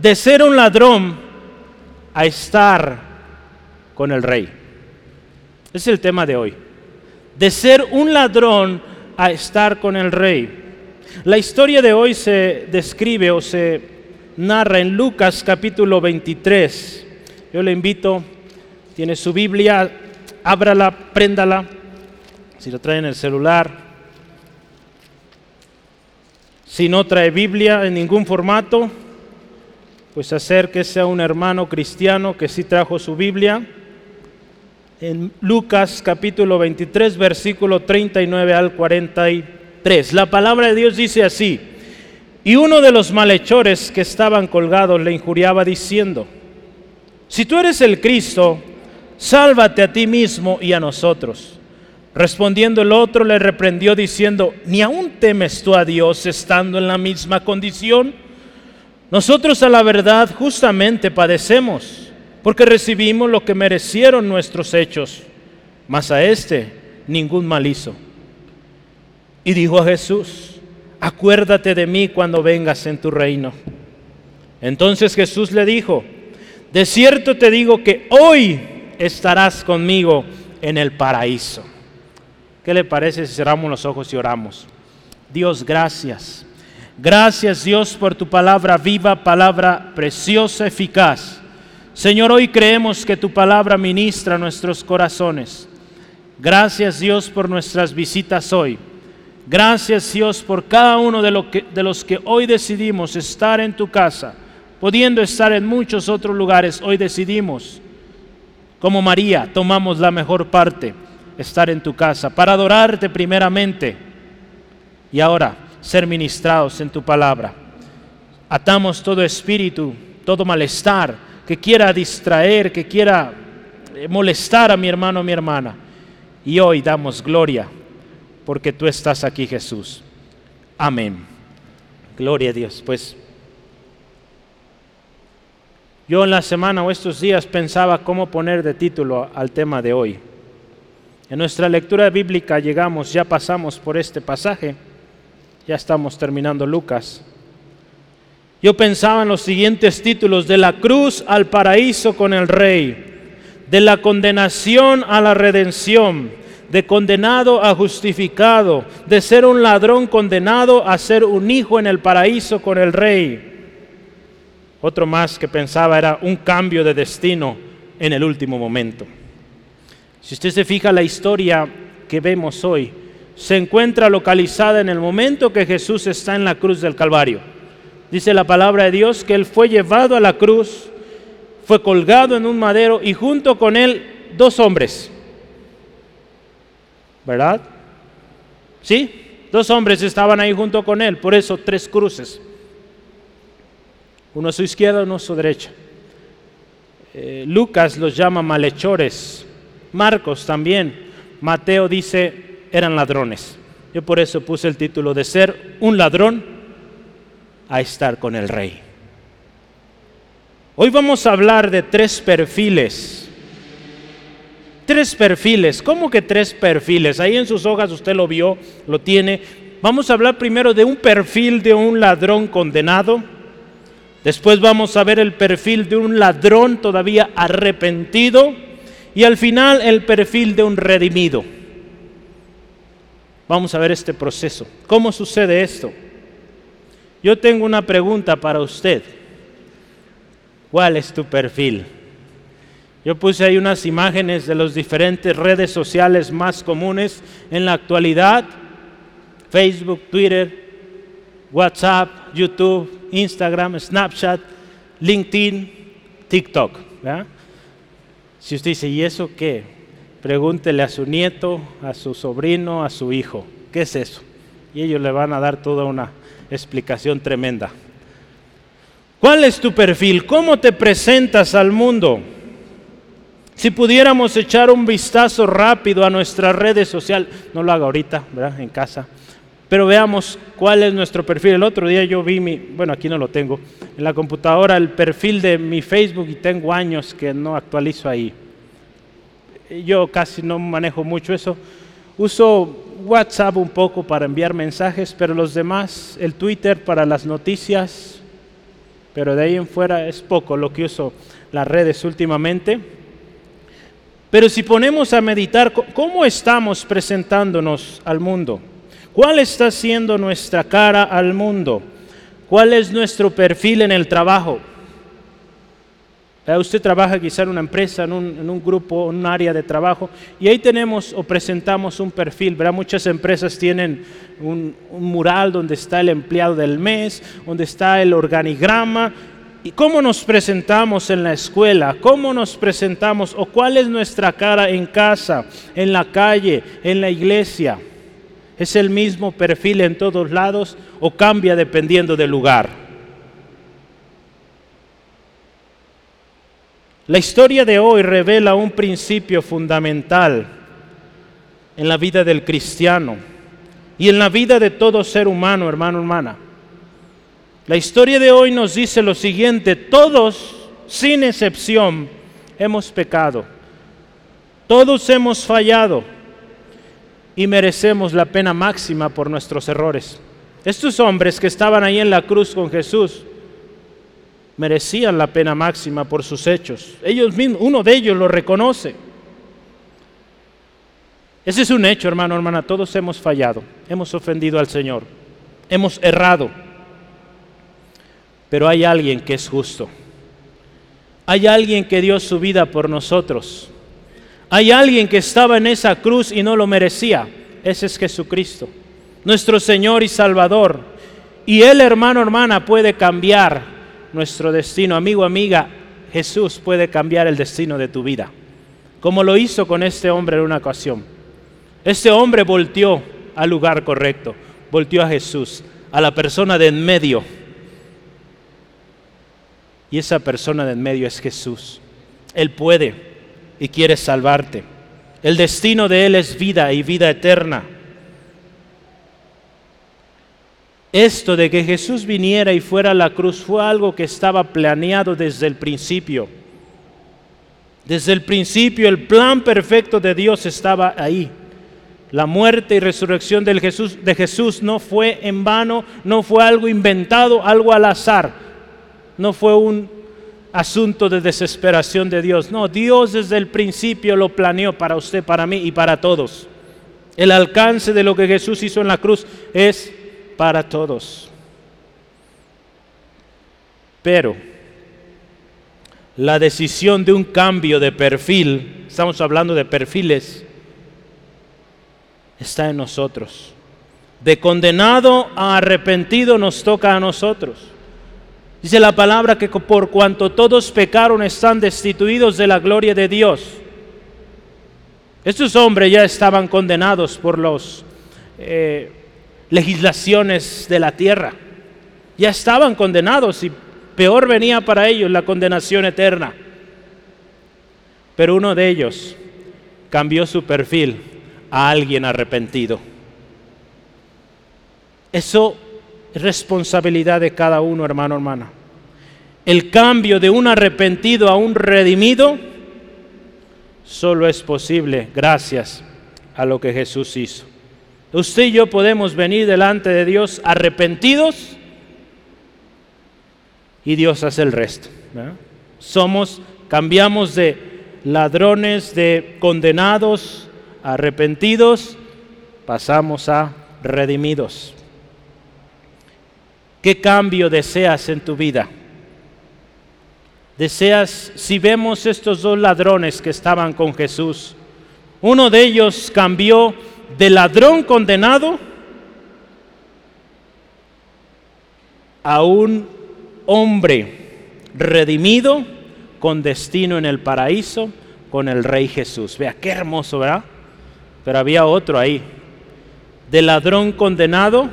De ser un ladrón a estar con el rey. Es el tema de hoy. De ser un ladrón a estar con el rey. La historia de hoy se describe o se narra en Lucas capítulo 23. Yo le invito, tiene su Biblia, ábrala, préndala, si lo trae en el celular. Si no trae Biblia en ningún formato, pues acérquese a un hermano cristiano que sí trajo su Biblia. En Lucas capítulo 23, versículo 39 al 43. La palabra de Dios dice así. Y uno de los malhechores que estaban colgados le injuriaba diciendo, si tú eres el Cristo, sálvate a ti mismo y a nosotros. Respondiendo el otro le reprendió diciendo, ¿ni aún temes tú a Dios estando en la misma condición? Nosotros a la verdad justamente padecemos, porque recibimos lo que merecieron nuestros hechos, mas a este ningún mal hizo. Y dijo a Jesús, acuérdate de mí cuando vengas en tu reino. Entonces Jesús le dijo, de cierto te digo que hoy estarás conmigo en el paraíso. ¿Qué le parece si cerramos los ojos y oramos? Dios, gracias. Gracias Dios por tu palabra viva, palabra preciosa, eficaz. Señor, hoy creemos que tu palabra ministra nuestros corazones. Gracias Dios por nuestras visitas hoy. Gracias Dios por cada uno de, de los que hoy decidimos estar en tu casa, pudiendo estar en muchos otros lugares, hoy decidimos como María, tomamos la mejor parte, estar en tu casa, para adorarte primeramente y ahora ser ministrados en tu palabra. Atamos todo espíritu, todo malestar que quiera distraer, que quiera eh, molestar a mi hermano o mi hermana. Y hoy damos gloria porque tú estás aquí, Jesús. Amén. Gloria a Dios. Pues yo en la semana o estos días pensaba cómo poner de título al tema de hoy. En nuestra lectura bíblica llegamos, ya pasamos por este pasaje, ya estamos terminando Lucas. Yo pensaba en los siguientes títulos, de la cruz al paraíso con el rey, de la condenación a la redención, de condenado a justificado, de ser un ladrón condenado a ser un hijo en el paraíso con el rey otro más que pensaba era un cambio de destino en el último momento. Si usted se fija la historia que vemos hoy, se encuentra localizada en el momento que Jesús está en la cruz del Calvario. Dice la palabra de Dios que Él fue llevado a la cruz, fue colgado en un madero y junto con Él dos hombres. ¿Verdad? ¿Sí? Dos hombres estaban ahí junto con Él, por eso tres cruces uno a su izquierda, uno a su derecha. Eh, Lucas los llama malhechores, Marcos también, Mateo dice eran ladrones. Yo por eso puse el título de ser un ladrón a estar con el rey. Hoy vamos a hablar de tres perfiles. Tres perfiles. ¿Cómo que tres perfiles? Ahí en sus hojas usted lo vio, lo tiene. Vamos a hablar primero de un perfil de un ladrón condenado Después vamos a ver el perfil de un ladrón todavía arrepentido y al final el perfil de un redimido. Vamos a ver este proceso. ¿Cómo sucede esto? Yo tengo una pregunta para usted. ¿Cuál es tu perfil? Yo puse ahí unas imágenes de las diferentes redes sociales más comunes en la actualidad. Facebook, Twitter, WhatsApp, YouTube, Instagram, Snapchat, LinkedIn, TikTok. Si usted dice, ¿y eso qué? Pregúntele a su nieto, a su sobrino, a su hijo, ¿qué es eso? Y ellos le van a dar toda una explicación tremenda. ¿Cuál es tu perfil? ¿Cómo te presentas al mundo? Si pudiéramos echar un vistazo rápido a nuestras redes sociales, no lo haga ahorita, ¿verdad? En casa. Pero veamos cuál es nuestro perfil. El otro día yo vi mi, bueno, aquí no lo tengo, en la computadora el perfil de mi Facebook y tengo años que no actualizo ahí. Yo casi no manejo mucho eso. Uso WhatsApp un poco para enviar mensajes, pero los demás, el Twitter para las noticias, pero de ahí en fuera es poco lo que uso las redes últimamente. Pero si ponemos a meditar, ¿cómo estamos presentándonos al mundo? ¿Cuál está siendo nuestra cara al mundo? ¿Cuál es nuestro perfil en el trabajo? Usted trabaja quizá en una empresa, en un, grupo, en un área de trabajo, y ahí tenemos o presentamos un perfil. Muchas empresas tienen un, un mural donde está el empleado del mes, donde está el organigrama, ¿Y cómo nos presentamos en la escuela? ¿Cómo nos presentamos? ¿O cuál es nuestra cara en casa, en la calle, en la iglesia? ¿Es el mismo perfil en todos lados o cambia dependiendo del lugar? La historia de hoy revela un principio fundamental en la vida del cristiano y en la vida de todo ser humano, hermano, hermana. La historia de hoy nos dice lo siguiente, todos, sin excepción, hemos pecado, todos hemos fallado y merecemos la pena máxima por nuestros errores. Estos hombres que estaban ahí en la cruz con Jesús merecían la pena máxima por sus hechos. Ellos mismos, uno de ellos lo reconoce. Ese es un hecho, hermano, hermana. Todos hemos fallado, hemos ofendido al Señor, hemos errado. Pero hay alguien que es justo. Hay alguien que dio su vida por nosotros. Hay alguien que estaba en esa cruz y no lo merecía. Ese es Jesucristo, nuestro Señor y Salvador. Y Él, hermano, hermana, puede cambiar nuestro destino. Amigo, amiga, Jesús puede cambiar el destino de tu vida. Como lo hizo con este hombre en una ocasión. Este hombre volteó al lugar correcto. Volteó a Jesús, a la persona de en medio y esa persona de en medio es Jesús. Él puede y quiere salvarte. El destino de Él es vida y vida eterna. Esto de que Jesús viniera y fuera a la cruz fue algo que estaba planeado desde el principio. Desde el principio el plan perfecto de Dios estaba ahí. La muerte y resurrección de Jesús, no fue en vano, no fue algo inventado, algo al azar no fue un asunto de desesperación de Dios. No, Dios desde el principio lo planeó para usted, para mí y para todos. El alcance de lo que Jesús hizo en la cruz es para todos. Pero la decisión de un cambio de perfil, estamos hablando de perfiles, está en nosotros. De condenado a arrepentido nos toca a nosotros. Dice la palabra que por cuanto todos pecaron están destituidos de la gloria de Dios. Estos hombres ya estaban condenados por las eh, legislaciones de la tierra. Ya estaban condenados y peor venía para ellos la condenación eterna. Pero uno de ellos cambió su perfil a alguien arrepentido. Eso responsabilidad de cada uno, hermano, hermana. El cambio de un arrepentido a un redimido solo es posible gracias a lo que Jesús hizo. Usted y yo podemos venir delante de Dios arrepentidos y Dios hace el resto. Somos, cambiamos de ladrones, de condenados, arrepentidos, pasamos a redimidos. ¿Qué cambio deseas en tu vida? Deseas, si vemos estos dos ladrones que estaban con Jesús, uno de ellos cambió de ladrón condenado a un hombre redimido con destino en el paraíso con el Rey Jesús. Vea, qué hermoso, ¿verdad? Pero había otro ahí. De ladrón condenado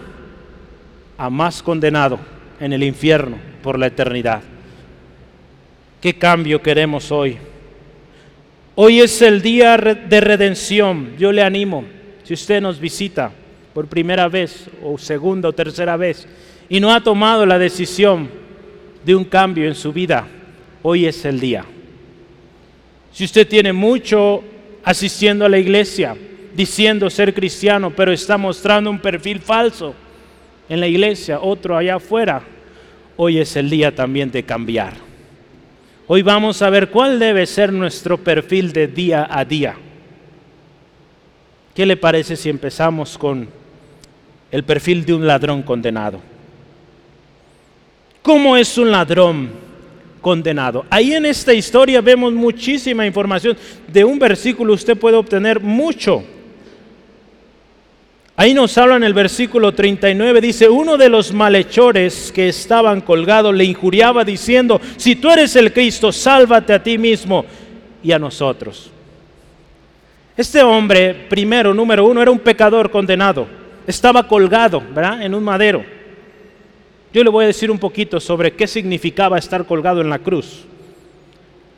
a más condenado en el infierno por la eternidad. ¿Qué cambio queremos hoy? Hoy es el día de redención. Yo le animo, si usted nos visita por primera vez o segunda o tercera vez y no ha tomado la decisión de un cambio en su vida, hoy es el día. Si usted tiene mucho asistiendo a la iglesia, diciendo ser cristiano, pero está mostrando un perfil falso, en la iglesia, otro allá afuera. hoy es el día también de cambiar. Hoy vamos a ver cuál debe ser nuestro perfil de día a día. ¿Qué le parece si empezamos con el perfil de un ladrón condenado? ¿Cómo es un ladrón condenado? Ahí en esta historia vemos muchísima información. De un versículo usted puede obtener mucho. Ahí nos habla en el versículo 39, dice, uno de los malhechores que estaban colgados le injuriaba diciendo, si tú eres el Cristo, sálvate a ti mismo y a nosotros. Este hombre, primero, número uno, era un pecador condenado. Estaba colgado, ¿verdad? En un madero. Yo le voy a decir un poquito sobre qué significaba estar colgado en la cruz.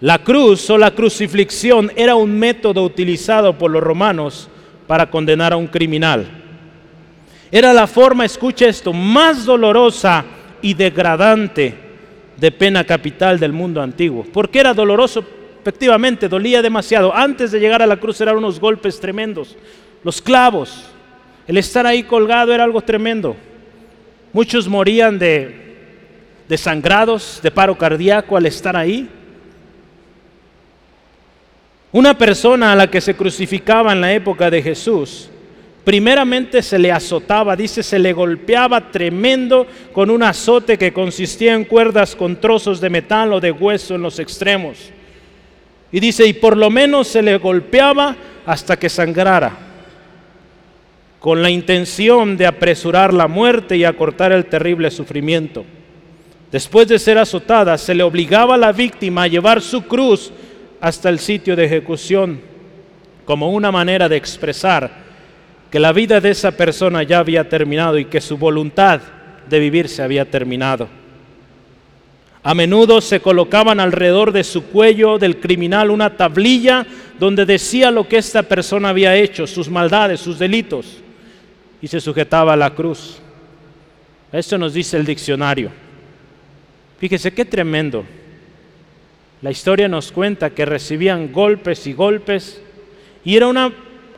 La cruz o la crucifixión era un método utilizado por los romanos para condenar a un criminal. Era la forma, escucha esto, más dolorosa y degradante de pena capital del mundo antiguo. Porque era doloroso, efectivamente, dolía demasiado. Antes de llegar a la cruz eran unos golpes tremendos. Los clavos, el estar ahí colgado era algo tremendo. Muchos morían de, sangrados, de paro cardíaco al estar ahí. Una persona a la que se crucificaba en la época de Jesús Primeramente se le azotaba, dice, se le golpeaba tremendo con un azote que consistía en cuerdas con trozos de metal o de hueso en los extremos. Y dice, y por lo menos se le golpeaba hasta que sangrara, con la intención de apresurar la muerte y acortar el terrible sufrimiento. Después de ser azotada, se le obligaba a la víctima a llevar su cruz hasta el sitio de ejecución, como una manera de expresar que la vida de esa persona ya había terminado y que su voluntad de vivir se había terminado. A menudo se colocaban alrededor de su cuello del criminal una tablilla donde decía lo que esta persona había hecho, sus maldades, sus delitos, y se sujetaba a la cruz. Esto nos dice el diccionario. Fíjese qué tremendo. La historia nos cuenta que recibían golpes y golpes y era una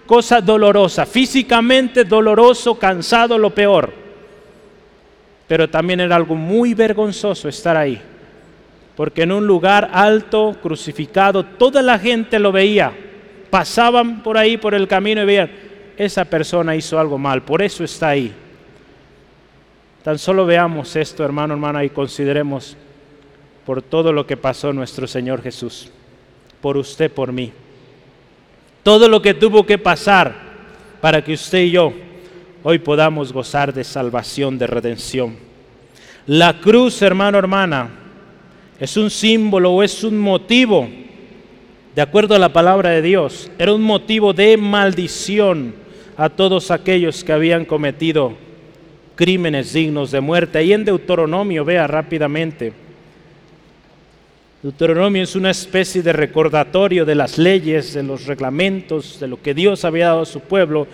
cosa dolorosa, físicamente doloroso, cansado, lo peor. Pero también era algo muy vergonzoso estar ahí, porque en un lugar alto, crucificado, toda la gente lo veía. Pasaban por ahí, por el camino y veían, esa persona hizo algo mal, por eso está ahí. Tan solo veamos esto, hermano, hermana, y consideremos por todo lo que pasó nuestro Señor Jesús, por usted, por mí todo lo que tuvo que pasar para que usted y yo hoy podamos gozar de salvación, de redención. La cruz, hermano, hermana, es un símbolo o es un motivo, de acuerdo a la palabra de Dios, era un motivo de maldición a todos aquellos que habían cometido crímenes dignos de muerte. Ahí en Deuteronomio, vea rápidamente, Deuteronomio es una especie de recordatorio de las leyes, de los reglamentos, de lo que Dios había dado a su pueblo.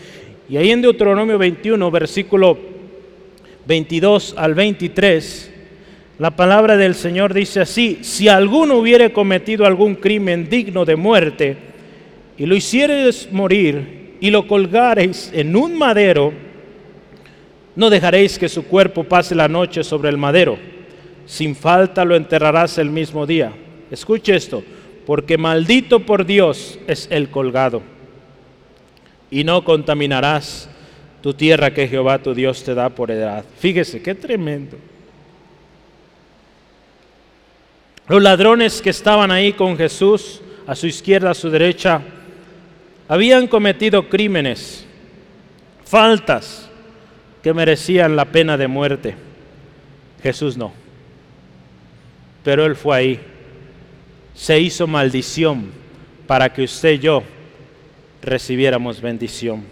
Y ahí en Deuteronomio 21, versículo 22 al 23, la palabra del Señor dice así, si alguno hubiere cometido algún crimen digno de muerte y lo hiciereis morir y lo colgareis en un madero, no dejaréis que su cuerpo pase la noche sobre el madero sin falta lo enterrarás el mismo día. Escuche esto, porque maldito por Dios es el colgado. Y no contaminarás tu tierra que Jehová tu Dios te da por edad. Fíjese, qué tremendo. Los ladrones que estaban ahí con Jesús, a su izquierda, a su derecha, habían cometido crímenes, faltas que merecían la pena de muerte. Jesús no pero Él fue ahí. Se hizo maldición para que usted y yo recibiéramos bendición.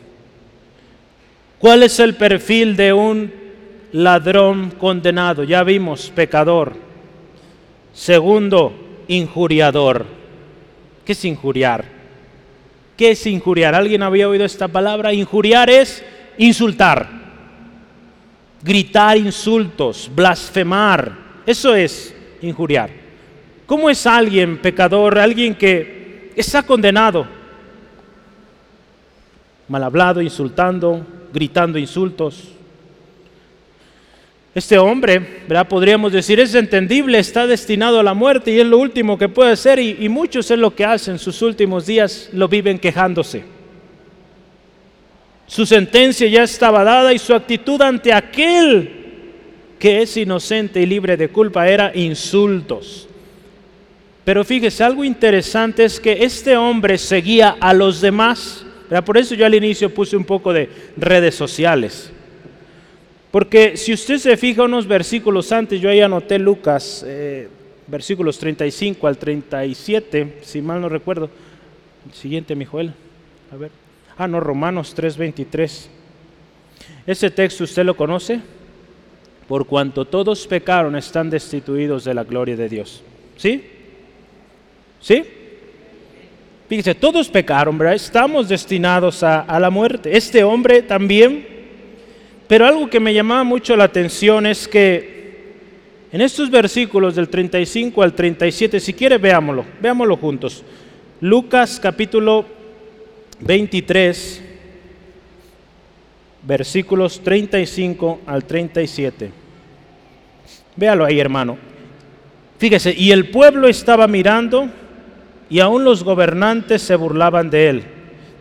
¿Cuál es el perfil de un ladrón condenado? Ya vimos, pecador. Segundo, injuriador. ¿Qué es injuriar? ¿Qué es injuriar? ¿Alguien había oído esta palabra? Injuriar es insultar, gritar insultos, blasfemar. Eso es injuriar. ¿Cómo es alguien pecador, alguien que está condenado? Mal hablado, insultando, gritando insultos. Este hombre, ¿verdad? podríamos decir, es entendible, está destinado a la muerte y es lo último que puede hacer y, muchos es lo que hacen, sus últimos días lo viven quejándose. Su sentencia ya estaba dada y su actitud ante aquel que es inocente y libre de culpa era insultos. Pero fíjese, algo interesante es que este hombre seguía a los demás. Por eso yo al inicio puse un poco de redes sociales. Porque si usted se fija unos versículos antes, yo ahí anoté Lucas, eh, versículos 35 al 37, si mal no recuerdo. El siguiente, mi. A ver. Ah, no, Romanos 3:23. Ese texto usted lo conoce. Por cuanto todos pecaron, están destituidos de la gloria de Dios. ¿Sí? ¿Sí? Fíjese, todos pecaron, ¿verdad? Estamos destinados a, a la muerte. Este hombre también pero algo que me llamaba mucho la atención es que en estos versículos del 35 al 37, si quiere veámoslo, veámoslo juntos. Lucas capítulo 23, versículos 35 al 37. Véalo ahí, hermano. Fíjese, y el pueblo estaba mirando y aún los gobernantes se burlaban de él,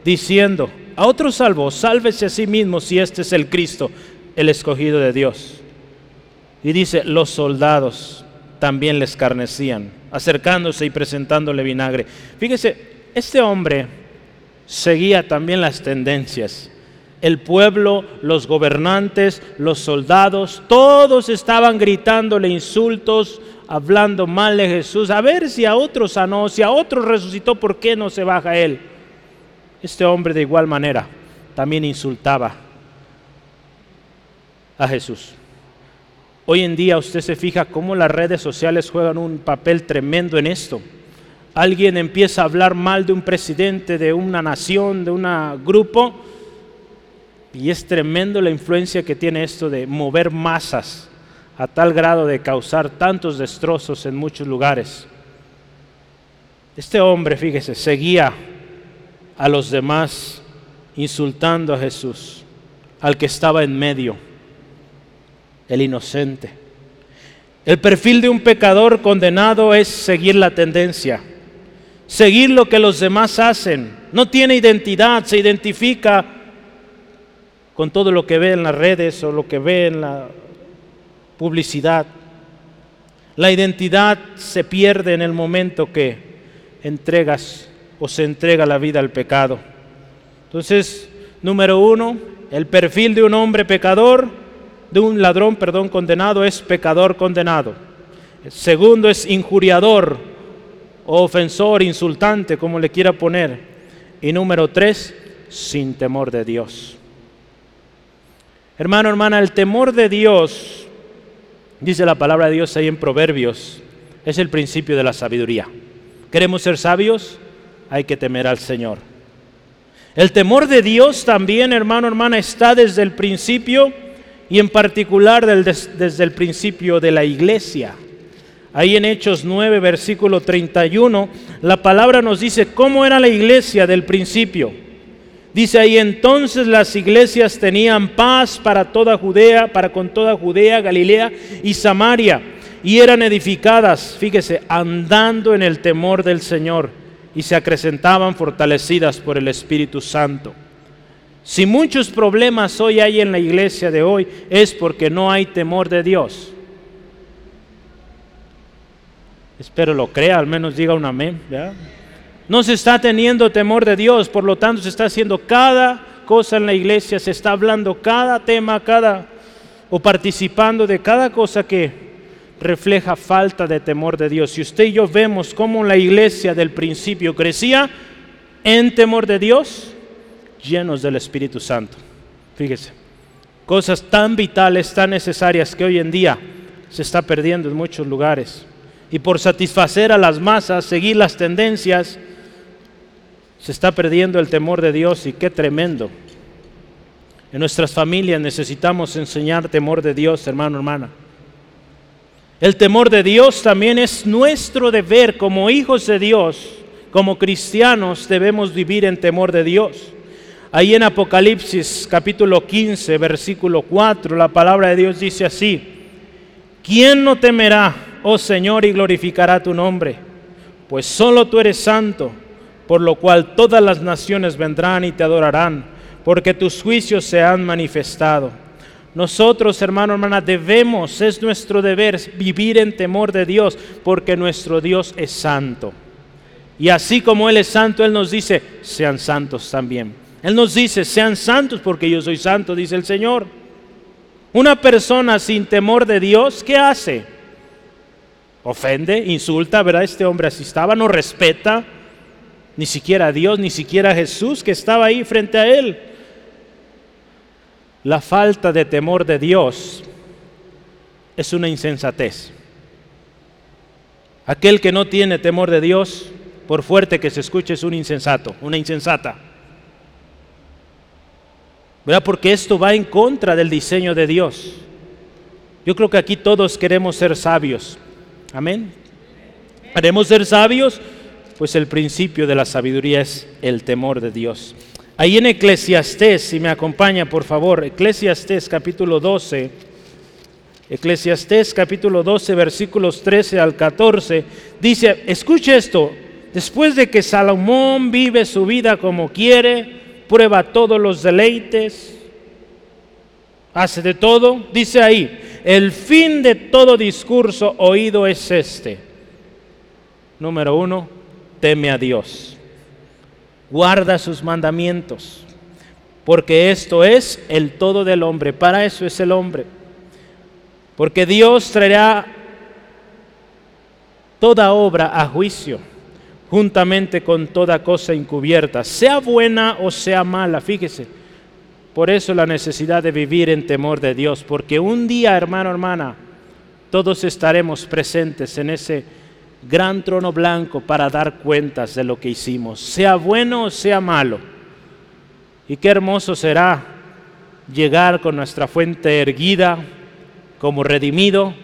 diciendo, a otro salvo, sálvese a sí mismo si este es el Cristo, el escogido de Dios. Y dice, los soldados también le escarnecían, acercándose y presentándole vinagre. Fíjese, este hombre seguía también las tendencias. El pueblo, los gobernantes, los soldados, todos estaban gritándole insultos, hablando mal de Jesús. A ver si a otro sanó, si a otro resucitó, ¿por qué no se baja él? Este hombre de igual manera también insultaba a Jesús. Hoy en día usted se fija cómo las redes sociales juegan un papel tremendo en esto. Alguien empieza a hablar mal de un presidente, de una nación, de un grupo, y es tremendo la influencia que tiene esto de mover masas a tal grado de causar tantos destrozos en muchos lugares. Este hombre, fíjese, seguía a los demás, insultando a Jesús, al que estaba en medio, el inocente. El perfil de un pecador condenado es seguir la tendencia, seguir lo que los demás hacen. No tiene identidad, se identifica con todo lo que ve en las redes o lo que ve en la publicidad. La identidad se pierde en el momento que entregas o se entrega la vida al pecado. Entonces, número uno, el perfil de un hombre pecador, de un ladrón, perdón, condenado es pecador condenado. segundo es injuriador o ofensor, insultante, como le quiera poner. Y número tres, sin temor de Dios. Hermano, hermana, el temor de Dios, dice la palabra de Dios ahí en Proverbios, es el principio de la sabiduría. ¿Queremos ser sabios? Hay que temer al Señor. El temor de Dios también, hermano, hermana, está desde el principio y en particular desde el principio de la iglesia. Ahí en Hechos 9, versículo 31, la palabra nos dice cómo era la iglesia del principio. Dice ahí entonces las iglesias tenían paz para toda Judea, para con toda Judea, Galilea y Samaria, y eran edificadas, fíjese, andando en el temor del Señor y se acrecentaban fortalecidas por el Espíritu Santo. Si muchos problemas hoy hay en la iglesia de hoy es porque no hay temor de Dios. Espero lo crea, al menos diga un amén. No se está teniendo temor de Dios, por lo tanto se está haciendo cada cosa en la iglesia, se está hablando cada tema, cada o participando de cada cosa que refleja falta de temor de Dios. Si usted y yo vemos cómo la iglesia del principio crecía en temor de Dios, llenos del Espíritu Santo. Fíjese, cosas tan vitales, tan necesarias que hoy en día se está perdiendo en muchos lugares. Y por satisfacer a las masas, seguir las tendencias, se está perdiendo el temor de Dios y qué tremendo. En nuestras familias necesitamos enseñar temor de Dios, hermano, hermana. El temor de Dios también es nuestro deber como hijos de Dios, como cristianos debemos vivir en temor de Dios. Ahí en Apocalipsis capítulo 15, versículo 4, la palabra de Dios dice así, ¿quién no temerá, oh Señor, y glorificará tu nombre? Pues solo tú eres santo, por lo cual todas las naciones vendrán y te adorarán, porque tus juicios se han manifestado. Nosotros, hermano, hermana, debemos, es nuestro deber vivir en temor de Dios, porque nuestro Dios es santo. Y así como Él es santo, Él nos dice, sean santos también. Él nos dice, sean santos porque yo soy santo, dice el Señor. Una persona sin temor de Dios, ¿qué hace? Ofende, insulta, ¿verdad? Este hombre así estaba, no respeta ni siquiera a Dios, ni siquiera a Jesús que estaba ahí frente a él. La falta de temor de Dios es una insensatez. Aquel que no tiene temor de Dios, por fuerte que se escuche, es un insensato, una insensata. ¿verdad? Porque esto va en contra del diseño de Dios. Yo creo que aquí todos queremos ser sabios. Amén. ¿Queremos ser sabios? Pues el principio de la sabiduría es el temor de Dios. Ahí en Eclesiastés, si me acompaña por favor, Eclesiastés capítulo 12, Eclesiastés capítulo 12 versículos 13 al 14, dice, escuche esto, después de que Salomón vive su vida como quiere, prueba todos los deleites, hace de todo. Dice ahí, el fin de todo discurso oído es este. Número uno, teme a Dios. Guarda sus mandamientos, porque esto es el todo del hombre. Para eso es el hombre. Porque Dios traerá toda obra a juicio juntamente con toda cosa encubierta, sea buena o sea mala, fíjese. Por eso la necesidad de vivir en temor de Dios, porque un día, hermano, hermana, todos estaremos presentes en ese gran trono blanco para dar cuentas de lo que hicimos, sea bueno o sea malo. Y qué hermoso será llegar con nuestra fuente erguida como redimido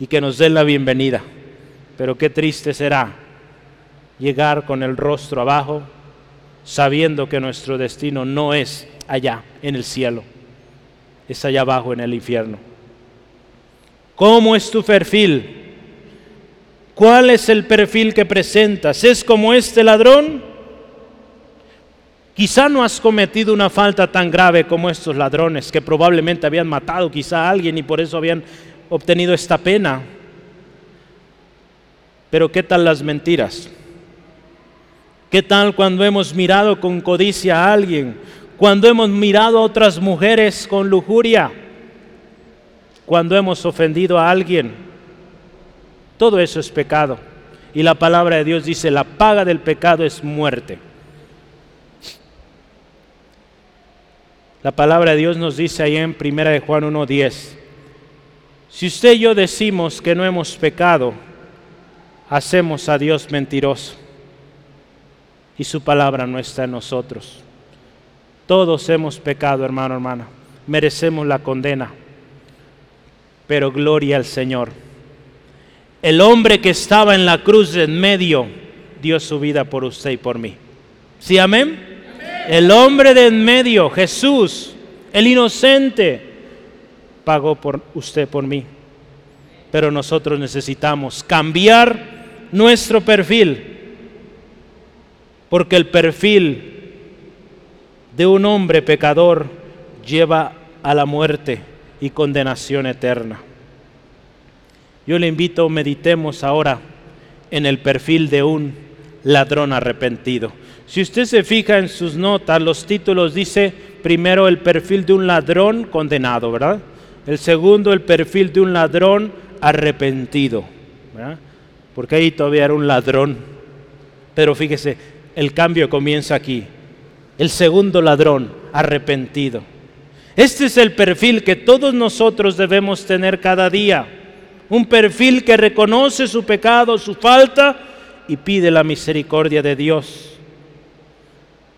y que nos den la bienvenida. Pero qué triste será llegar con el rostro abajo, sabiendo que nuestro destino no es allá en el cielo, es allá abajo en el infierno. ¿Cómo es tu perfil? ¿Cuál es el perfil que presentas? ¿Es como este ladrón? Quizá no has cometido una falta tan grave como estos ladrones que probablemente habían matado quizá a alguien y por eso habían obtenido esta pena. Pero ¿qué tal las mentiras? ¿Qué tal cuando hemos mirado con codicia a alguien? Cuando hemos mirado a otras mujeres con lujuria? Cuando hemos ofendido a alguien? Todo eso es pecado. Y la palabra de Dios dice, la paga del pecado es muerte. La palabra de Dios nos dice ahí en 1 de Juan 1.10, si usted y yo decimos que no hemos pecado, hacemos a Dios mentiroso y su palabra no está en nosotros. Todos hemos pecado, hermano, hermana. Merecemos la condena. Pero gloria al Señor. El hombre que estaba en la cruz en medio dio su vida por usted y por mí. ¿Sí, amén? El hombre de en medio, Jesús, el inocente, pagó por usted, por mí. Pero nosotros necesitamos cambiar nuestro perfil porque el perfil de un hombre pecador lleva a la muerte y condenación eterna. Yo le invito, meditemos ahora en el perfil de un ladrón arrepentido. Si usted se fija en sus notas, los títulos dice primero el perfil de un ladrón condenado, ¿verdad? El segundo el perfil de un ladrón arrepentido, ¿verdad? Porque ahí todavía era un ladrón. Pero fíjese, el cambio comienza aquí. El segundo ladrón, arrepentido. Este es el perfil que todos nosotros debemos tener cada día. Un perfil que reconoce su pecado, su falta y pide la misericordia de Dios.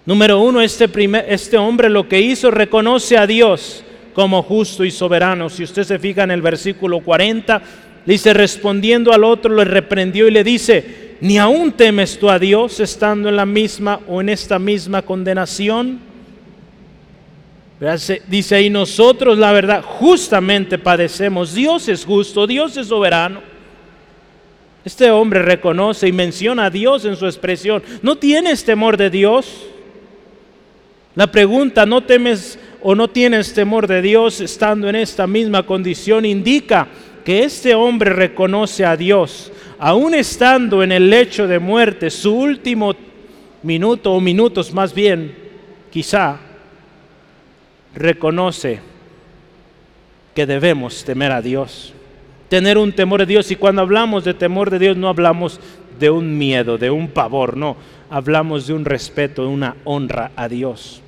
Número uno, este, este hombre lo que hizo reconoce a Dios como justo y soberano. Si usted se fija en el versículo 40, dice, respondiendo al otro, le reprendió y le dice, ¿Ni aún temes tú a Dios estando en la misma o en esta misma condenación? Dice ahí, nosotros la verdad justamente padecemos. Dios es justo, Dios es soberano. Este hombre reconoce y menciona a Dios en su expresión. ¿No tienes temor de Dios? La pregunta, ¿no temes o no tienes temor de Dios estando en esta misma condición? Indica que este hombre reconoce a Dios, aún estando en el lecho de muerte, su último minuto o minutos más bien, quizá, reconoce que debemos temer a Dios, tener un temor de Dios. Y cuando hablamos de temor de Dios no hablamos de un miedo, de un pavor, no, hablamos de un respeto, de una honra a Dios.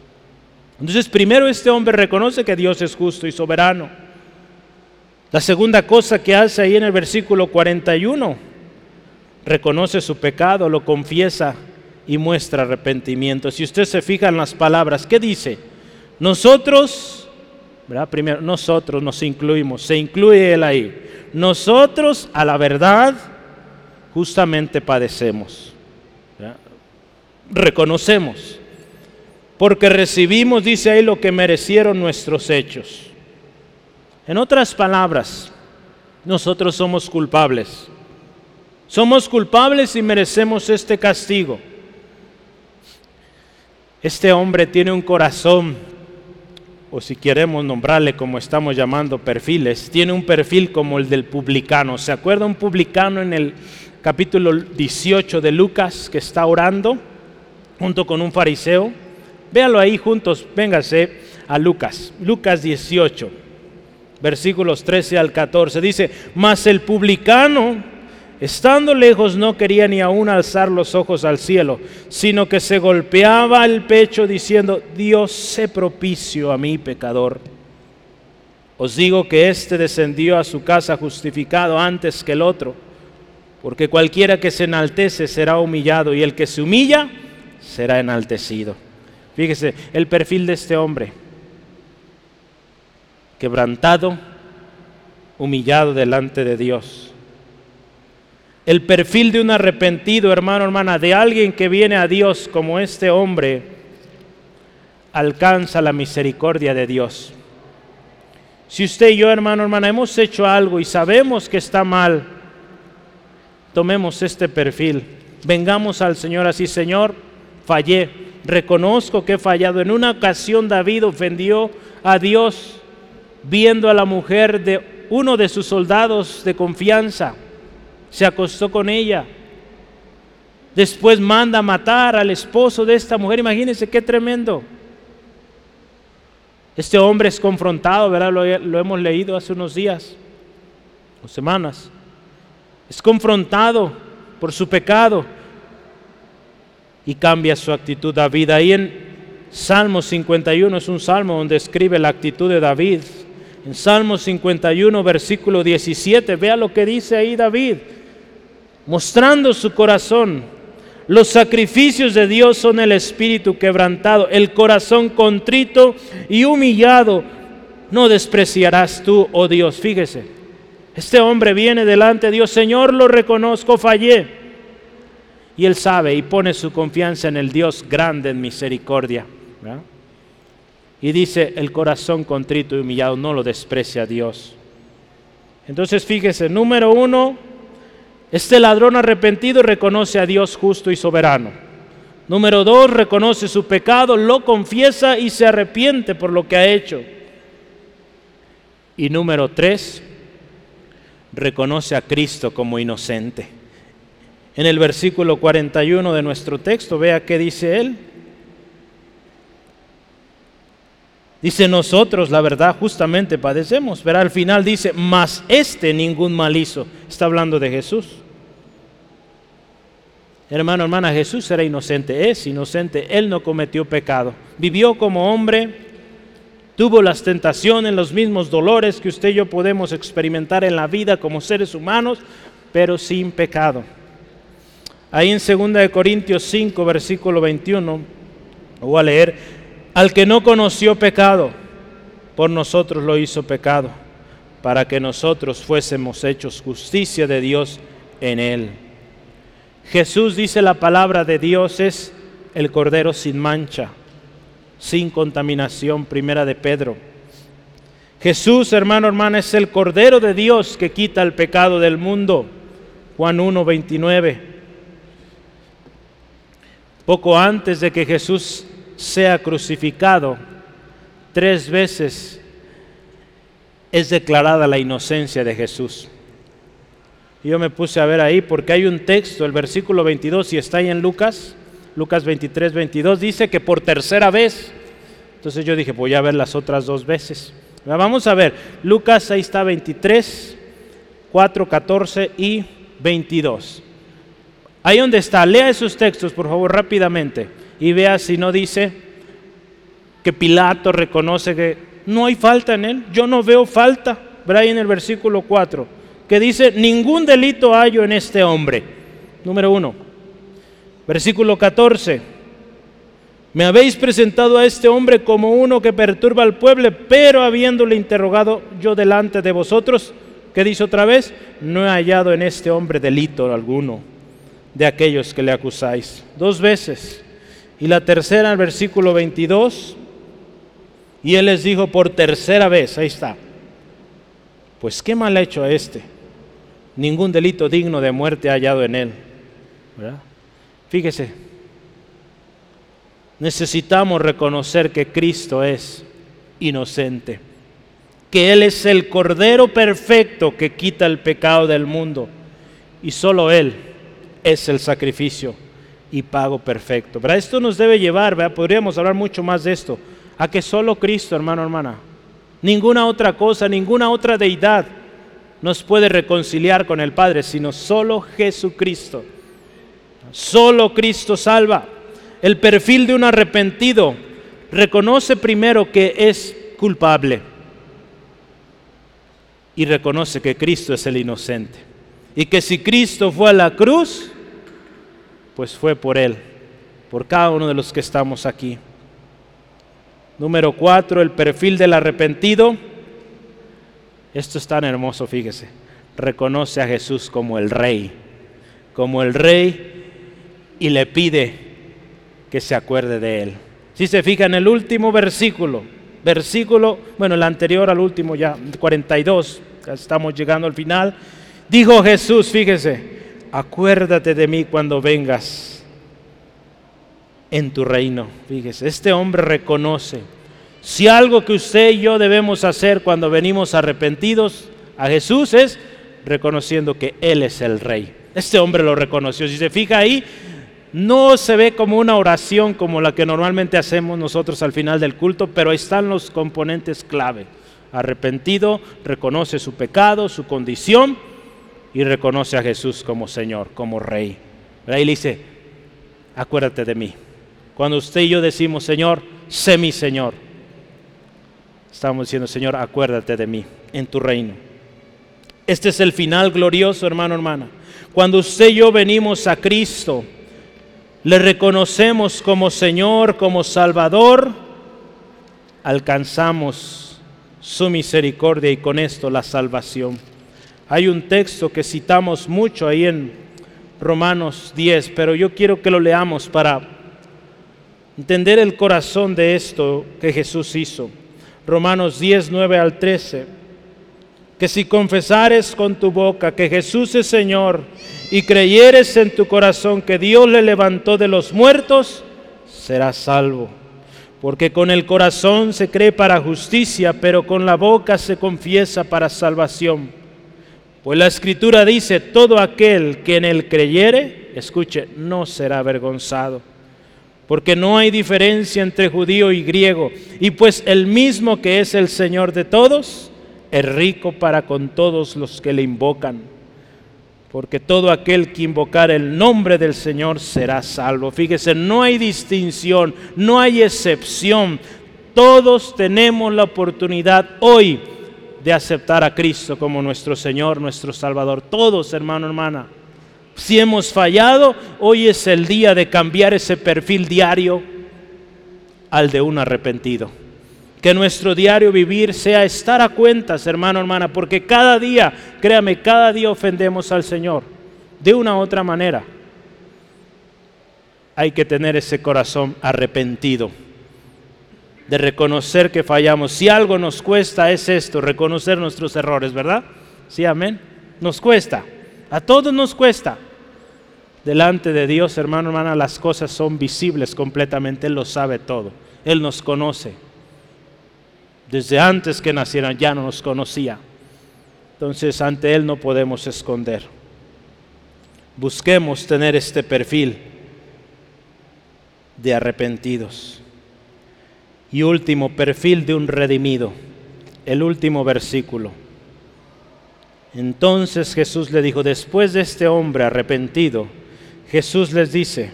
Entonces primero este hombre reconoce que Dios es justo y soberano. La segunda cosa que hace ahí en el versículo 41, reconoce su pecado, lo confiesa y muestra arrepentimiento. Si usted se fija en las palabras, ¿qué dice? Nosotros, ¿verdad? Primero, nosotros nos incluimos, se incluye él ahí. Nosotros a la verdad justamente padecemos. Reconocemos. Porque recibimos, dice ahí, lo que merecieron nuestros hechos. En otras palabras, nosotros somos culpables. Somos culpables y merecemos este castigo. Este hombre tiene un corazón o si queremos nombrarle como estamos llamando perfiles, tiene un perfil como el del publicano. ¿Se acuerda un publicano en el capítulo 18 de Lucas que está orando junto con un fariseo? Véalo ahí juntos, véngase a Lucas, Lucas 18, versículos 13 al 14. Dice, mas el publicano Estando lejos no quería ni aún alzar los ojos al cielo, sino que se golpeaba el pecho diciendo, Dios sé propicio a mí pecador. Os digo que éste descendió a su casa justificado antes que el otro, porque cualquiera que se enaltece será humillado y el que se humilla será enaltecido. Fíjese el perfil de este hombre, quebrantado, humillado delante de Dios el perfil de un arrepentido, hermano, hermana, de alguien que viene a Dios como este hombre, alcanza la misericordia de Dios. Si usted y yo, hermano, hermana, hemos hecho algo y sabemos que está mal, tomemos este perfil, vengamos al Señor así, Señor, fallé, reconozco que he fallado. En una ocasión David ofendió a Dios viendo a la mujer de uno de sus soldados de confianza se acostó con ella. Después manda matar al esposo de esta mujer. Imagínense qué tremendo. Este hombre es confrontado, ¿verdad? Lo, lo, hemos leído hace unos días o semanas. Es confrontado por su pecado y cambia su actitud. David, ahí en Salmo 51 es un salmo donde escribe la actitud de David. En Salmo 51, versículo 17, vea lo que dice ahí David mostrando su corazón. Los sacrificios de Dios son el espíritu quebrantado, el corazón contrito y humillado. No despreciarás tú, oh Dios. Fíjese, este hombre viene delante de Dios, Señor, lo reconozco, fallé. Y él sabe y pone su confianza en el Dios grande en misericordia. Y dice, el corazón contrito y humillado no lo desprecia Dios. Entonces fíjese, número uno, este ladrón arrepentido reconoce a Dios justo y soberano. Número dos, reconoce su pecado, lo confiesa y se arrepiente por lo que ha hecho. Y número tres, reconoce a Cristo como inocente. En el versículo 41 de nuestro texto, vea qué dice él. Dice nosotros, la verdad, justamente padecemos. Verá, al final dice, mas este ningún mal hizo. Está hablando de Jesús. Hermano, hermana, Jesús era inocente, es inocente, Él no cometió pecado. Vivió como hombre, tuvo las tentaciones, los mismos dolores que usted y yo podemos experimentar en la vida como seres humanos, pero sin pecado. Ahí en 2 Corintios 5, versículo 21, voy a leer, al que no conoció pecado, por nosotros lo hizo pecado, para que nosotros fuésemos hechos justicia de Dios en él. Jesús dice la palabra de Dios es el Cordero sin mancha, sin contaminación, primera de Pedro. Jesús, hermano, hermana, es el Cordero de Dios que quita el pecado del mundo. Juan 1, 29. Poco antes de que Jesús sea crucificado, tres veces es declarada la inocencia de Jesús. Yo me puse a ver ahí porque hay un texto, el versículo 22, y está ahí en Lucas, Lucas 23, 22, dice que por tercera vez. Entonces yo dije, voy a ver las otras dos veces. Vamos a ver, Lucas ahí está 23, 4, 14 y 22. Ahí donde está, lea esos textos por favor rápidamente y vea si no dice que Pilato reconoce que no hay falta en él. Yo no veo falta, verá ahí en el versículo 4, que dice, ningún delito hallo en este hombre. Número 1. Versículo 14 me habéis presentado a este hombre como uno que perturba al pueblo, pero habiéndole interrogado yo delante de vosotros, ¿qué dice otra vez? No he hallado en este hombre delito alguno de aquellos que le acusáis. Dos veces. Y la tercera, el versículo 22, y él les dijo por tercera vez, ahí está, pues qué mal ha hecho a este. Ningún delito digno de muerte ha hallado en él. Fíjese, necesitamos reconocer que Cristo es inocente, que Él es el Cordero perfecto que quita el pecado del mundo y solo Él es el sacrificio y pago perfecto. Pero esto nos debe llevar, ¿verdad? podríamos hablar mucho más de esto, a que solo Cristo, hermano, hermana, ninguna otra cosa, ninguna otra deidad nos puede reconciliar con el Padre, sino solo Jesucristo. Solo Cristo salva el perfil de un arrepentido reconoce primero que es culpable y reconoce que Cristo es el inocente. Y que si Cristo fue a la cruz, pues fue por Él, por cada uno de los que estamos aquí. Número cuatro, el perfil del arrepentido. Esto es tan hermoso, fíjese. Reconoce a Jesús como el Rey, como el Rey y le pide que se acuerde de él. Si se fija en el último versículo, versículo, bueno, el anterior al último ya, 42, estamos llegando al final, dijo Jesús, fíjese, acuérdate de mí cuando vengas en tu reino. Fíjese, este hombre reconoce, si algo que usted y yo debemos hacer cuando venimos arrepentidos a Jesús es reconociendo que Él es el rey. Este hombre lo reconoció. Si se fija ahí, no se ve como una oración como la que normalmente hacemos nosotros al final del culto, pero están los componentes clave. Arrepentido, reconoce su pecado, su condición y reconoce a Jesús como Señor, como Rey. Ahí le dice, acuérdate de mí. Cuando usted y yo decimos, Señor, sé mi Señor, estamos diciendo, Señor, acuérdate de mí en tu reino. Este es el final glorioso, hermano, hermana. Cuando usted y yo venimos a Cristo, le reconocemos como Señor, como Salvador, alcanzamos su misericordia y con esto la salvación. Hay un texto que citamos mucho ahí en Romanos 10, pero yo quiero que lo leamos para entender el corazón de esto que Jesús hizo. Romanos 10, 9 al 13 que si confesares con tu boca que Jesús es Señor y creyeres en tu corazón que Dios le levantó de los muertos, serás salvo. Porque con el corazón se cree para justicia, pero con la boca se confiesa para salvación. Pues la escritura dice, todo aquel que en él creyere, escuche, no será avergonzado. Porque no hay diferencia entre judío y griego. Y pues el mismo que es el Señor de todos, es rico para con todos los que le invocan, porque todo aquel que invocar el nombre del Señor será salvo. Fíjese, no hay distinción, no hay excepción. Todos tenemos la oportunidad hoy de aceptar a Cristo como nuestro Señor, nuestro Salvador. Todos, hermano, hermana. Si hemos fallado, hoy es el día de cambiar ese perfil diario al de un arrepentido. Que nuestro diario vivir sea estar a cuentas, hermano, hermana, porque cada día, créame, cada día ofendemos al Señor de una u otra manera. Hay que tener ese corazón arrepentido de reconocer que fallamos. Si algo nos cuesta es esto, reconocer nuestros errores, ¿verdad? Sí, amén. Nos cuesta. A todos nos cuesta. Delante de Dios, hermano, hermana, las cosas son visibles completamente. Él lo sabe todo. Él nos conoce. Desde antes que nacieran ya no nos conocía. Entonces ante Él no podemos esconder. Busquemos tener este perfil de arrepentidos. Y último, perfil de un redimido. El último versículo. Entonces Jesús le dijo, después de este hombre arrepentido, Jesús les dice,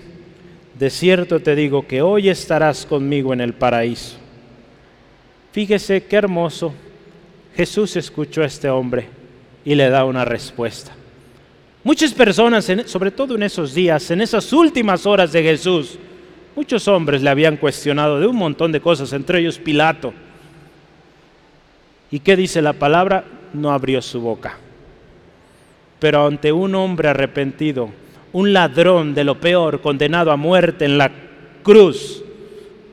de cierto te digo que hoy estarás conmigo en el paraíso. Fíjese qué hermoso. Jesús escuchó a este hombre y le da una respuesta. Muchas personas, sobre todo en esos días, en esas últimas horas de Jesús, muchos hombres le habían cuestionado de un montón de cosas, entre ellos Pilato. ¿Y qué dice la palabra? No abrió su boca. Pero ante un hombre arrepentido, un ladrón de lo peor, condenado a muerte en la cruz,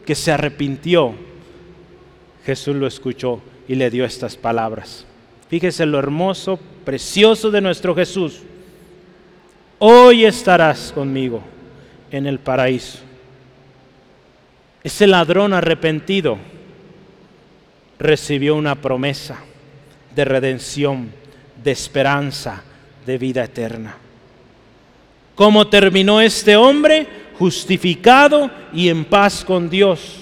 que se arrepintió, Jesús lo escuchó y le dio estas palabras. Fíjese lo hermoso, precioso de nuestro Jesús. Hoy estarás conmigo en el paraíso. Ese ladrón arrepentido recibió una promesa de redención, de esperanza, de vida eterna. ¿Cómo terminó este hombre? Justificado y en paz con Dios.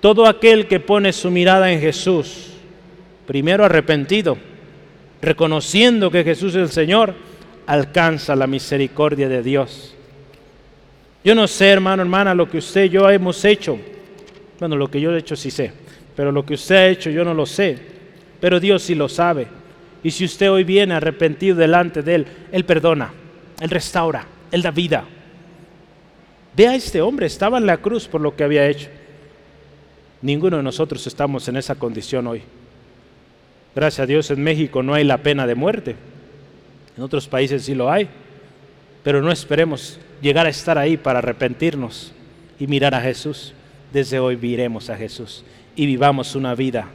Todo aquel que pone su mirada en Jesús, primero arrepentido, reconociendo que Jesús es el Señor, alcanza la misericordia de Dios. Yo no sé, hermano, hermana, lo que usted y yo hemos hecho. Bueno, lo que yo he hecho sí sé, pero lo que usted ha hecho yo no lo sé. Pero Dios sí lo sabe. Y si usted hoy viene arrepentido delante de Él, Él perdona, Él restaura, Él da vida. Vea a este hombre, estaba en la cruz por lo que había hecho. Ninguno de nosotros estamos en esa condición hoy. Gracias a Dios en México no hay la pena de muerte. En otros países sí lo hay. Pero no esperemos llegar a estar ahí para arrepentirnos y mirar a Jesús. Desde hoy viremos a Jesús y vivamos una vida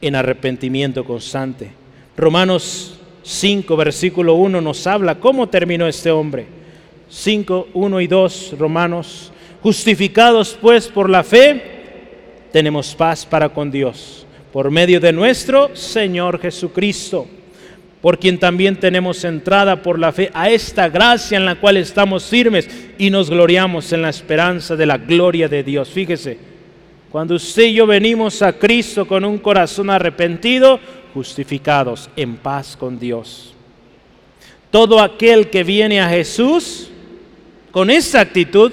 en arrepentimiento constante. Romanos 5, versículo 1 nos habla cómo terminó este hombre. 5, 1 y 2, Romanos. Justificados pues por la fe, tenemos paz para con Dios, por medio de nuestro Señor Jesucristo, por quien también tenemos entrada por la fe a esta gracia en la cual estamos firmes y nos gloriamos en la esperanza de la gloria de Dios. Fíjese, cuando usted y yo venimos a Cristo con un corazón arrepentido, justificados en paz con Dios. Todo aquel que viene a Jesús con esa actitud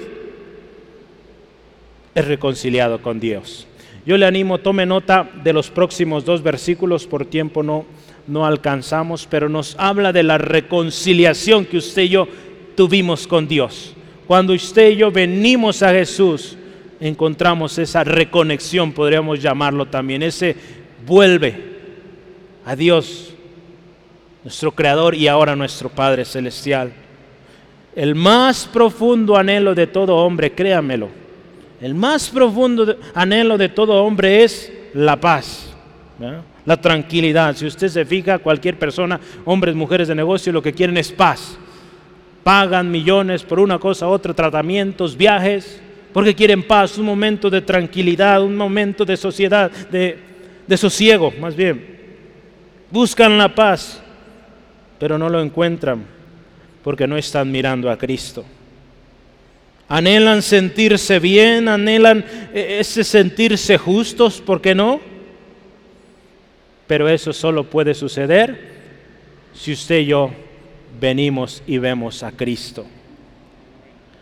es reconciliado con Dios. Yo le animo, tome nota de los próximos dos versículos, por tiempo no, no alcanzamos, pero nos habla de la reconciliación que usted y yo tuvimos con Dios. Cuando usted y yo venimos a Jesús, encontramos esa reconexión, podríamos llamarlo también, ese vuelve a Dios, nuestro Creador y ahora nuestro Padre Celestial. El más profundo anhelo de todo hombre, créamelo, el más profundo anhelo de todo hombre es la paz, la tranquilidad. Si usted se fija, cualquier persona, hombres, mujeres de negocio, lo que quieren es paz. Pagan millones por una cosa, otra, tratamientos, viajes, porque quieren paz, un momento de tranquilidad, un momento de sociedad, de, de sosiego, más bien. Buscan la paz, pero no lo encuentran porque no están mirando a Cristo anhelan sentirse bien, anhelan eh, ese sentirse justos, ¿por qué no? Pero eso solo puede suceder si usted y yo venimos y vemos a Cristo.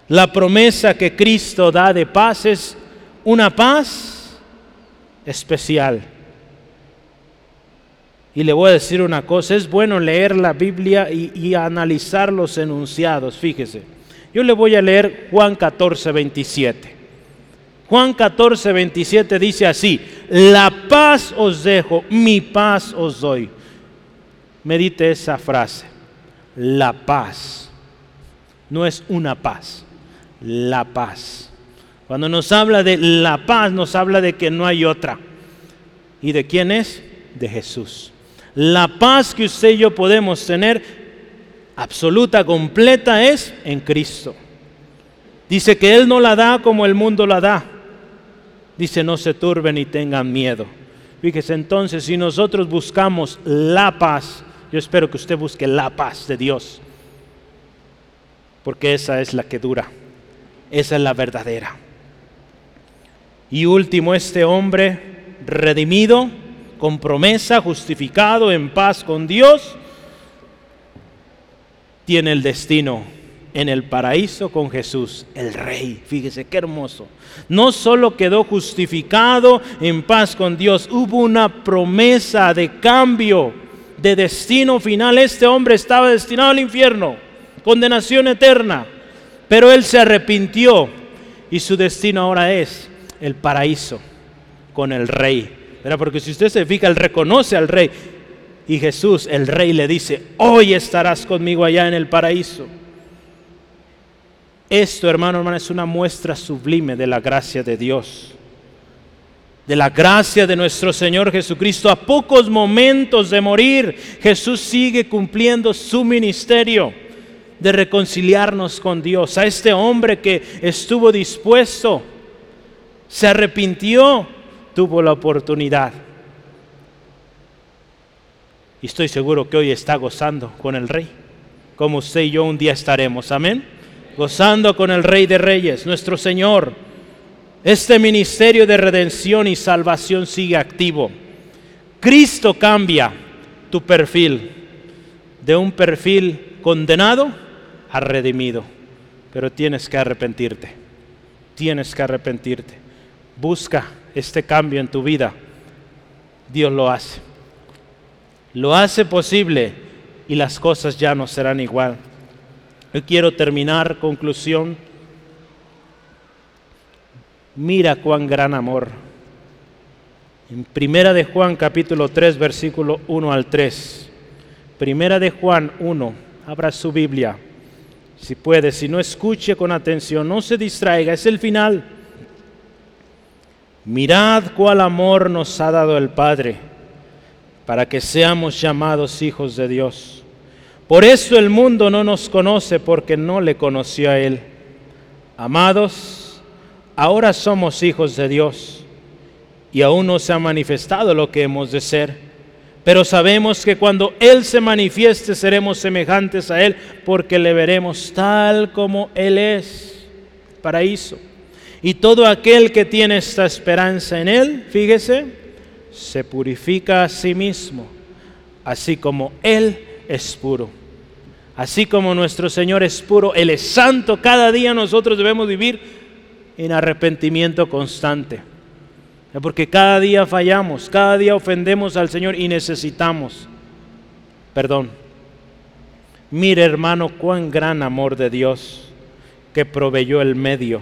La promesa que Cristo da de paz es una paz especial. Y le voy a decir una cosa, es bueno leer la Biblia y, analizar los enunciados, fíjese. Yo le voy a leer Juan 14, 27. Juan 14, 27 dice así, la paz os dejo, mi paz os doy. Medite esa frase, la paz. No es una paz, la paz. Cuando nos habla de la paz, nos habla de que no hay otra. ¿Y de quién es? De Jesús. La paz que usted y yo podemos tener, absoluta, completa, es en Cristo. Dice que Él no la da como el mundo la da. Dice, no se turben ni tengan miedo. Fíjese entonces, si nosotros buscamos la paz, yo espero que usted busque la paz de Dios, porque esa es la que dura, esa es la verdadera. Y último, este hombre redimido, con promesa, justificado, en paz con Dios, tiene el destino en el paraíso con Jesús, el Rey. Fíjese qué hermoso. No solo quedó justificado en paz con Dios, hubo una promesa de cambio, de destino final. Este hombre estaba destinado al infierno, condenación eterna, pero él se arrepintió y su destino ahora es el paraíso con el Rey. Porque si usted se fija, él reconoce al Rey. Y Jesús, el Rey, le dice, hoy estarás conmigo allá en el paraíso. Esto, hermano, hermana, es una muestra sublime de la gracia de Dios, de la gracia de nuestro Señor Jesucristo. A pocos momentos de morir, Jesús sigue cumpliendo su ministerio de reconciliarnos con Dios. A este hombre que estuvo dispuesto, se arrepintió, tuvo la oportunidad. Y estoy seguro que hoy está gozando con el Rey, como usted y yo un día estaremos. Amén gozando con el Rey de Reyes, nuestro Señor. Este ministerio de redención y salvación sigue activo. Cristo cambia tu perfil de un perfil condenado a redimido, pero tienes que arrepentirte. Tienes que arrepentirte. Busca este cambio en tu vida. Dios lo hace. Lo hace posible y las cosas ya no serán igual. Yo quiero terminar, conclusión. Mira cuán gran amor. En Primera de Juan capítulo 3 versículo 1 al 3. Primera de Juan 1. Abra su Biblia. Si puede, si no escuche con atención, no se distraiga, es el final. Mirad cuál amor nos ha dado el Padre para que seamos llamados hijos de Dios. Por eso el mundo no nos conoce porque no le conoció a Él. Amados, ahora somos hijos de Dios y aún no se ha manifestado lo que hemos de ser. Pero sabemos que cuando Él se manifieste seremos semejantes a Él porque le veremos tal como Él es. Paraíso. Y todo aquel que tiene esta esperanza en Él, fíjese, se purifica a sí mismo, así como Él es puro. Así como nuestro Señor es puro, Él es santo, cada día nosotros debemos vivir en arrepentimiento constante. Porque cada día fallamos, cada día ofendemos al Señor y necesitamos perdón. Mire hermano, cuán gran amor de Dios que proveyó el medio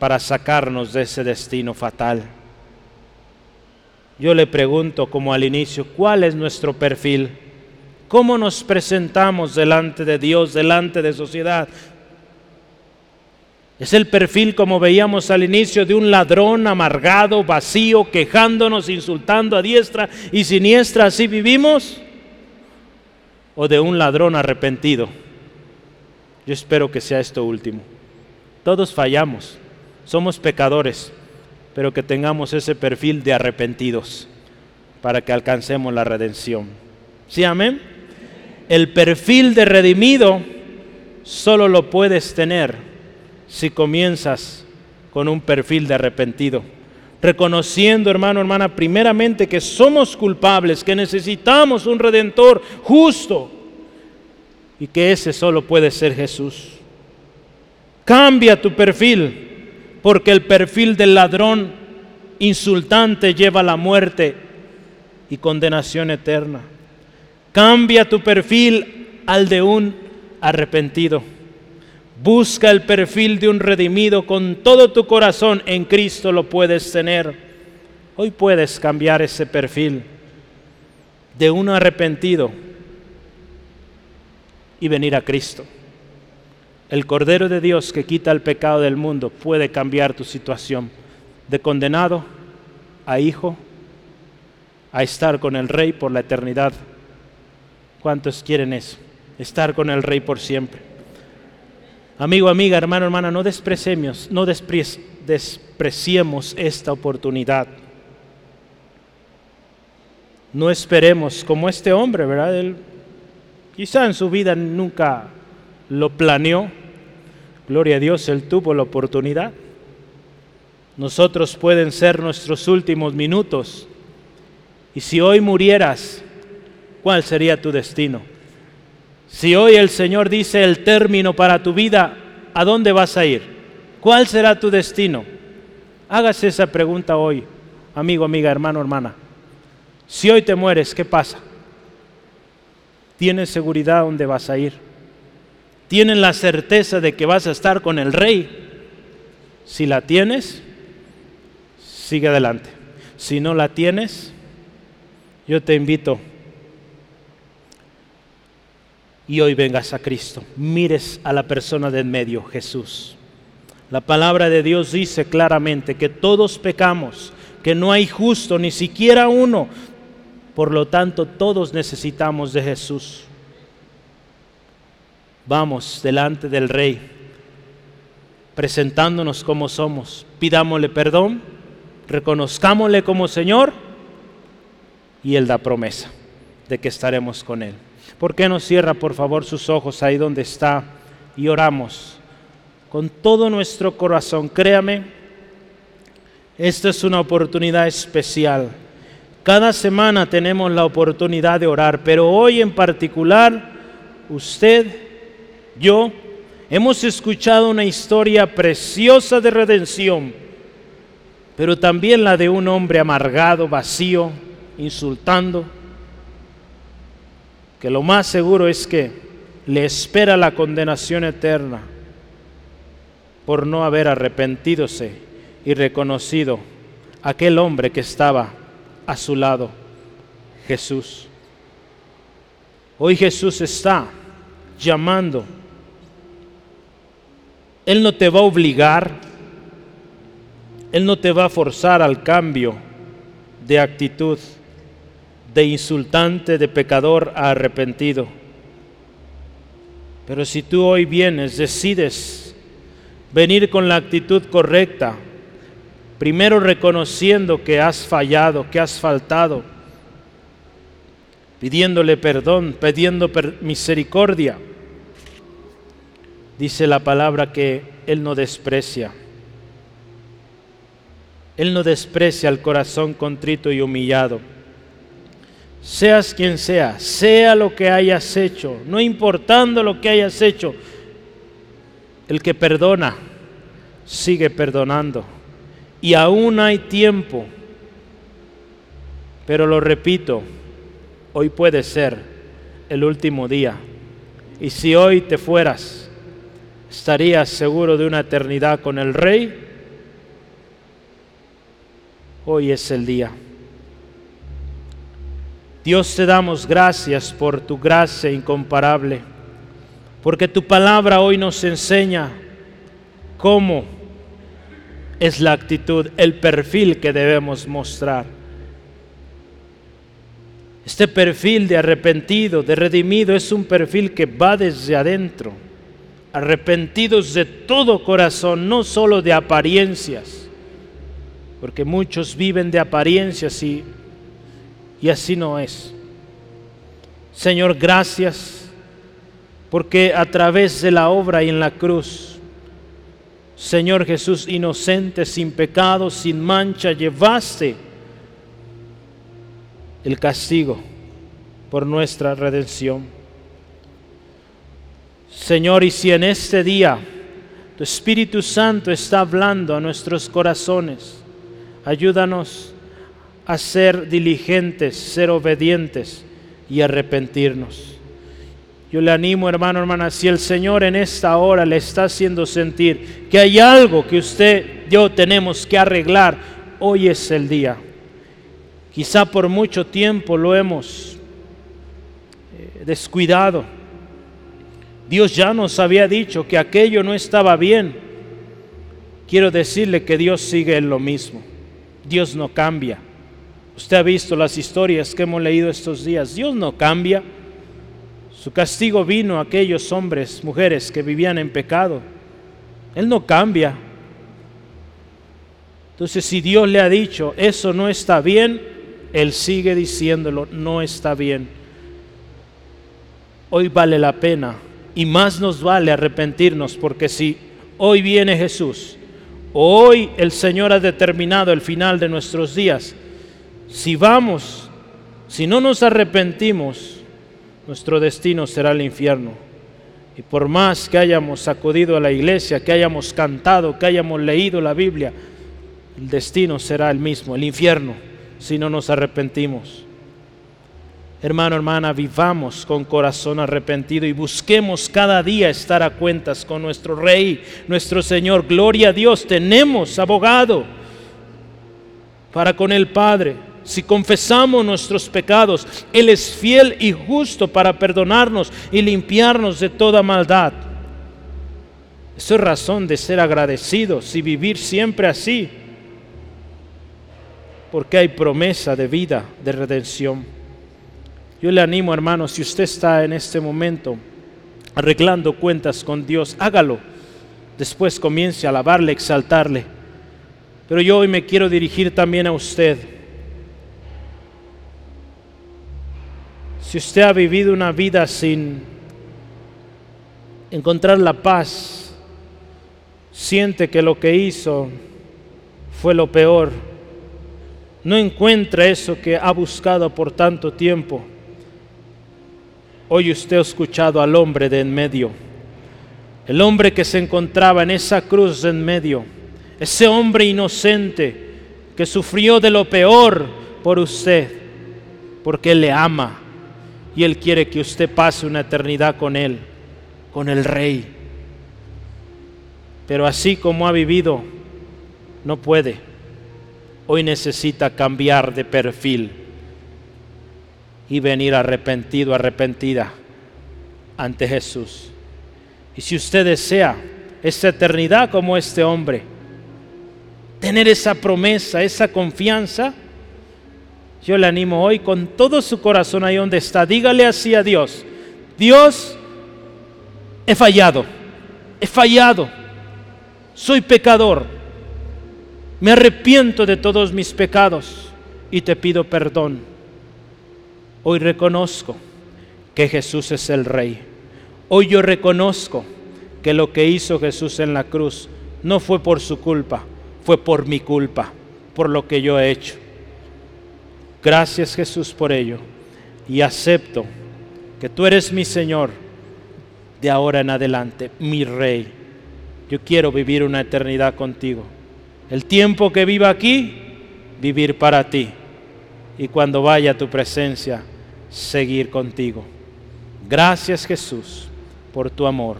para sacarnos de ese destino fatal. Yo le pregunto como al inicio, ¿cuál es nuestro perfil? ¿Cómo nos presentamos delante de Dios, delante de sociedad? Es el perfil, como veíamos al inicio, de un ladrón amargado, vacío, quejándonos, insultando a diestra y siniestra, ¿así vivimos? ¿O de un ladrón arrepentido? Yo espero que sea esto último. Todos fallamos, somos pecadores, pero que tengamos ese perfil de arrepentidos para que alcancemos la redención. ¿Sí, amén? el perfil de redimido solo lo puedes tener si comienzas con un perfil de arrepentido. Reconociendo, hermano, hermana, primeramente que somos culpables, que necesitamos un redentor justo y que ese solo puede ser Jesús. Cambia tu perfil, porque el perfil del ladrón insultante lleva a la muerte y condenación eterna. Cambia tu perfil al de un arrepentido. Busca el perfil de un redimido con todo tu corazón. En Cristo lo puedes tener. Hoy puedes cambiar ese perfil de un arrepentido y venir a Cristo. El Cordero de Dios que quita el pecado del mundo puede cambiar tu situación de condenado a hijo a estar con el Rey por la eternidad. ¿Cuántos quieren eso? Estar con el Rey por siempre. Amigo, amiga, hermano, hermana, no despreciemos, no despreciemos esta oportunidad. No esperemos como este hombre, ¿verdad? Él quizá en su vida nunca lo planeó. Gloria a Dios, él tuvo la oportunidad. Nosotros pueden ser nuestros últimos minutos. Y si hoy murieras, ¿cuál sería tu destino? Si hoy el Señor dice el término para tu vida, ¿a dónde vas a ir? ¿Cuál será tu destino? Hágase esa pregunta hoy, amigo, amiga, hermano, hermana. Si hoy te mueres, ¿qué pasa? ¿Tienes seguridad dónde vas a ir? ¿Tienes la certeza de que vas a estar con el rey? Si la tienes, sigue adelante. Si no la tienes, yo te invito y hoy vengas a Cristo. Mires a la persona de en medio, Jesús. La palabra de Dios dice claramente que todos pecamos, que no hay justo, ni siquiera uno. Por lo tanto, todos necesitamos de Jesús. Vamos delante del Rey, presentándonos como somos. Pidámosle perdón, reconozcámosle como Señor y Él da promesa de que estaremos con Él. ¿Por qué no cierra por favor sus ojos ahí donde está y oramos con todo nuestro corazón? Créame, esta es una oportunidad especial. Cada semana tenemos la oportunidad de orar, pero hoy en particular, usted, yo, hemos escuchado una historia preciosa de redención, pero también la de un hombre amargado, vacío, insultando que lo más seguro es que le espera la condenación eterna por no haber arrepentídose y reconocido aquel hombre que estaba a su lado, Jesús. Hoy Jesús está llamando. Él no te va a obligar, Él no te va a forzar al cambio de actitud de insultante, de pecador a arrepentido. Pero si tú hoy vienes, decides venir con la actitud correcta, primero reconociendo que has fallado, que has faltado, pidiéndole perdón, pidiendo misericordia, dice la palabra que Él no desprecia. Él no desprecia el corazón contrito y humillado seas quien sea, sea lo que hayas hecho, no importando lo que hayas hecho, el que perdona sigue perdonando. Y aún hay tiempo, pero lo repito, hoy puede ser el último día. Y si hoy te fueras, estarías seguro de una eternidad con el Rey. Hoy es el día. Dios te damos gracias por tu gracia incomparable, porque tu palabra hoy nos enseña cómo es la actitud, el perfil que debemos mostrar. Este perfil de arrepentido, de redimido, es un perfil que va desde adentro, arrepentidos de todo corazón, no solo de apariencias, porque muchos viven de apariencias y y así no es. Señor, gracias porque a través de la obra y en la cruz, Señor Jesús, inocente, sin pecado, sin mancha, llevaste el castigo por nuestra redención. Señor, y si en este día tu Espíritu Santo está hablando a nuestros corazones, ayúdanos a ser diligentes, ser obedientes y arrepentirnos. Yo le animo, hermano, hermana, si el Señor en esta hora le está haciendo sentir que hay algo que usted, yo tenemos que arreglar, hoy es el día. Quizá por mucho tiempo lo hemos eh, descuidado. Dios ya nos había dicho que aquello no estaba bien. Quiero decirle que Dios sigue en lo mismo. Dios no cambia. Usted ha visto las historias que hemos leído estos días. Dios no cambia. Su castigo vino a aquellos hombres, mujeres que vivían en pecado. Él no cambia. Entonces, si Dios le ha dicho, eso no está bien, Él sigue diciéndolo, no está bien. Hoy vale la pena y más nos vale arrepentirnos, porque si hoy viene Jesús, hoy el Señor ha determinado el final de nuestros días, si vamos, si no nos arrepentimos, nuestro destino será el infierno. Y por más que hayamos acudido a la iglesia, que hayamos cantado, que hayamos leído la Biblia, el destino será el mismo, el infierno, si no nos arrepentimos. Hermano, hermana, vivamos con corazón arrepentido y busquemos cada día estar a cuentas con nuestro Rey, nuestro Señor. Gloria a Dios, tenemos abogado para con el Padre. Si confesamos nuestros pecados, Él es fiel y justo para perdonarnos y limpiarnos de toda maldad. Eso es razón de ser agradecidos y vivir siempre así, porque hay promesa de vida, de redención. Yo le animo, hermano, si usted está en este momento arreglando cuentas con Dios, hágalo. Después comience a alabarle, exaltarle. Pero yo hoy me quiero dirigir también a usted. Si usted ha vivido una vida sin encontrar la paz, siente que lo que hizo fue lo peor, no encuentra eso que ha buscado por tanto tiempo, Hoy usted ha escuchado al hombre de en medio, el hombre que se encontraba en esa cruz de en medio, ese hombre inocente que sufrió de lo peor por usted, porque le ama y Él quiere que usted pase una eternidad con Él, con el Rey. Pero así como ha vivido, no puede. Hoy necesita cambiar de perfil y venir arrepentido, arrepentida ante Jesús. Y si usted desea esa eternidad como este hombre, tener esa promesa, esa confianza, yo le animo hoy con todo su corazón ahí donde está. Dígale así a Dios, Dios, he fallado, he fallado, soy pecador, me arrepiento de todos mis pecados y te pido perdón. Hoy reconozco que Jesús es el Rey. Hoy yo reconozco que lo que hizo Jesús en la cruz no fue por su culpa, fue por mi culpa, por lo que yo he hecho. Gracias Jesús por ello. Y acepto que tú eres mi Señor de ahora en adelante, mi Rey. Yo quiero vivir una eternidad contigo. El tiempo que viva aquí, vivir para ti y cuando vaya a tu presencia, seguir contigo. Gracias Jesús por tu amor.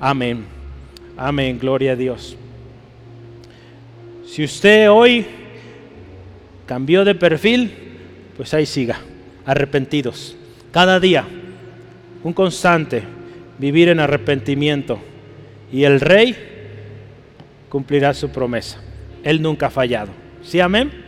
Amén. Amén. Gloria a Dios. Si usted hoy cambió de perfil, pues ahí siga, arrepentidos. Cada día, un constante, vivir en arrepentimiento. Y el rey cumplirá su promesa. Él nunca ha fallado. ¿Sí, amén?